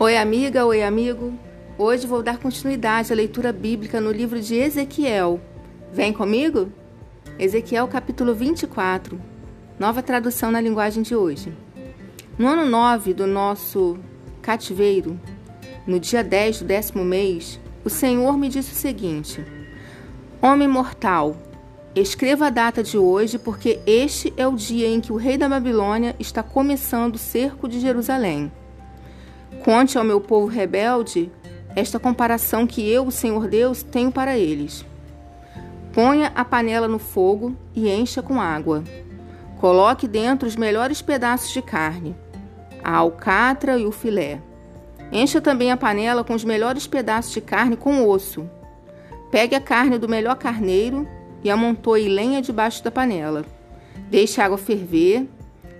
Oi, amiga, oi, amigo. Hoje vou dar continuidade à leitura bíblica no livro de Ezequiel. Vem comigo? Ezequiel, capítulo 24, nova tradução na linguagem de hoje. No ano 9 do nosso cativeiro, no dia 10 do décimo mês, o Senhor me disse o seguinte: Homem mortal, escreva a data de hoje, porque este é o dia em que o rei da Babilônia está começando o cerco de Jerusalém. Conte ao meu povo rebelde esta comparação que eu, o Senhor Deus, tenho para eles. Ponha a panela no fogo e encha com água. Coloque dentro os melhores pedaços de carne, a alcatra e o filé. Encha também a panela com os melhores pedaços de carne com osso. Pegue a carne do melhor carneiro e amontoe lenha debaixo da panela. Deixe a água ferver,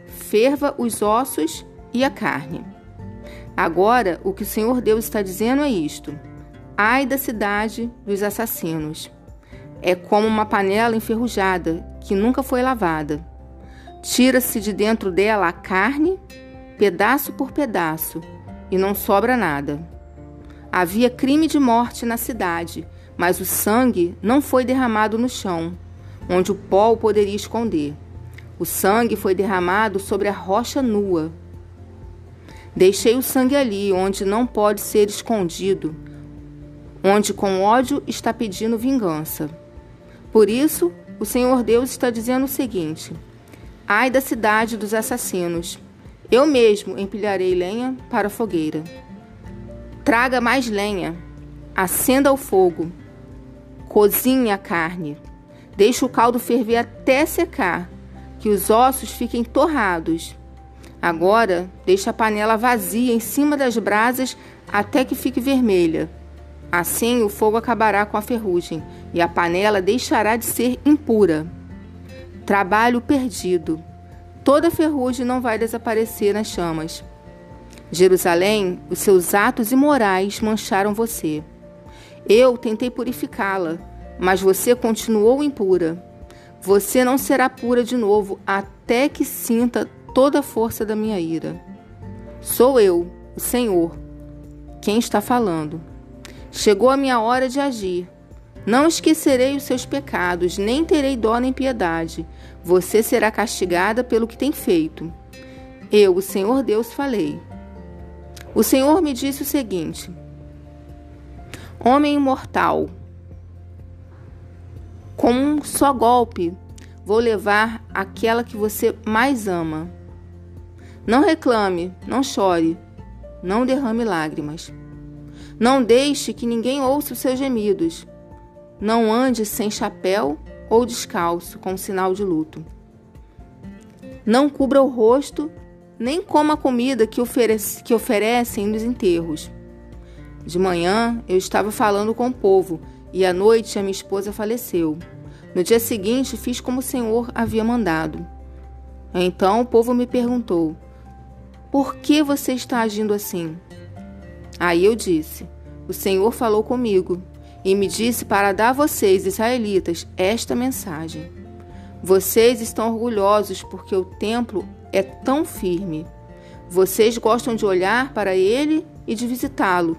ferva os ossos e a carne. Agora, o que o Senhor Deus está dizendo é isto: Ai da cidade dos assassinos. É como uma panela enferrujada que nunca foi lavada. Tira-se de dentro dela a carne, pedaço por pedaço, e não sobra nada. Havia crime de morte na cidade, mas o sangue não foi derramado no chão, onde o pó o poderia esconder. O sangue foi derramado sobre a rocha nua. Deixei o sangue ali, onde não pode ser escondido, onde com ódio está pedindo vingança. Por isso, o Senhor Deus está dizendo o seguinte: Ai da cidade dos assassinos, eu mesmo empilharei lenha para a fogueira. Traga mais lenha, acenda o fogo, cozinhe a carne, deixe o caldo ferver até secar, que os ossos fiquem torrados Agora, deixe a panela vazia em cima das brasas até que fique vermelha. Assim, o fogo acabará com a ferrugem e a panela deixará de ser impura. Trabalho perdido. Toda ferrugem não vai desaparecer nas chamas. Jerusalém, os seus atos imorais mancharam você. Eu tentei purificá-la, mas você continuou impura. Você não será pura de novo até que sinta toda a força da minha ira. Sou eu, o Senhor, quem está falando. Chegou a minha hora de agir. Não esquecerei os seus pecados, nem terei dó nem piedade. Você será castigada pelo que tem feito. Eu, o Senhor Deus, falei. O Senhor me disse o seguinte: Homem imortal, com um só golpe, vou levar aquela que você mais ama. Não reclame, não chore, não derrame lágrimas. Não deixe que ninguém ouça os seus gemidos. Não ande sem chapéu ou descalço, com sinal de luto. Não cubra o rosto, nem coma a comida que, oferece, que oferecem nos enterros. De manhã eu estava falando com o povo e à noite a minha esposa faleceu. No dia seguinte fiz como o Senhor havia mandado. Então o povo me perguntou: por que você está agindo assim? Aí eu disse: O Senhor falou comigo e me disse para dar a vocês, israelitas, esta mensagem. Vocês estão orgulhosos porque o templo é tão firme. Vocês gostam de olhar para ele e de visitá-lo.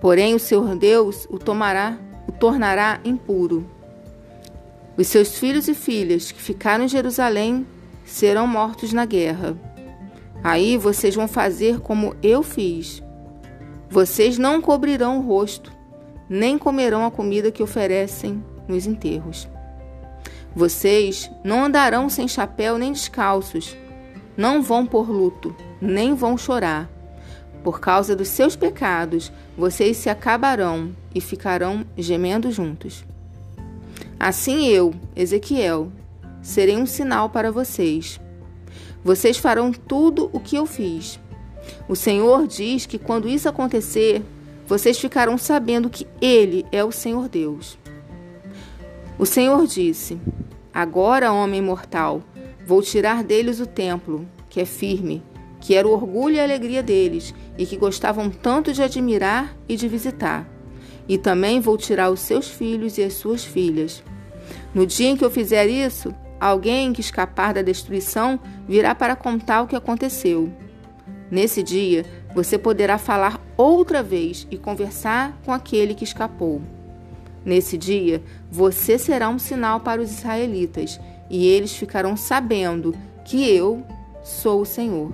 Porém, o Senhor Deus o tomará, o tornará impuro. Os seus filhos e filhas que ficaram em Jerusalém serão mortos na guerra. Aí vocês vão fazer como eu fiz. Vocês não cobrirão o rosto, nem comerão a comida que oferecem nos enterros. Vocês não andarão sem chapéu nem descalços, não vão por luto, nem vão chorar. Por causa dos seus pecados, vocês se acabarão e ficarão gemendo juntos. Assim eu, Ezequiel, serei um sinal para vocês vocês farão tudo o que eu fiz. O Senhor diz que quando isso acontecer, vocês ficarão sabendo que Ele é o Senhor Deus. O Senhor disse: Agora, homem mortal, vou tirar deles o templo, que é firme, que era o orgulho e a alegria deles, e que gostavam tanto de admirar e de visitar. E também vou tirar os seus filhos e as suas filhas. No dia em que eu fizer isso, Alguém que escapar da destruição virá para contar o que aconteceu. Nesse dia, você poderá falar outra vez e conversar com aquele que escapou. Nesse dia, você será um sinal para os israelitas, e eles ficarão sabendo que eu sou o Senhor.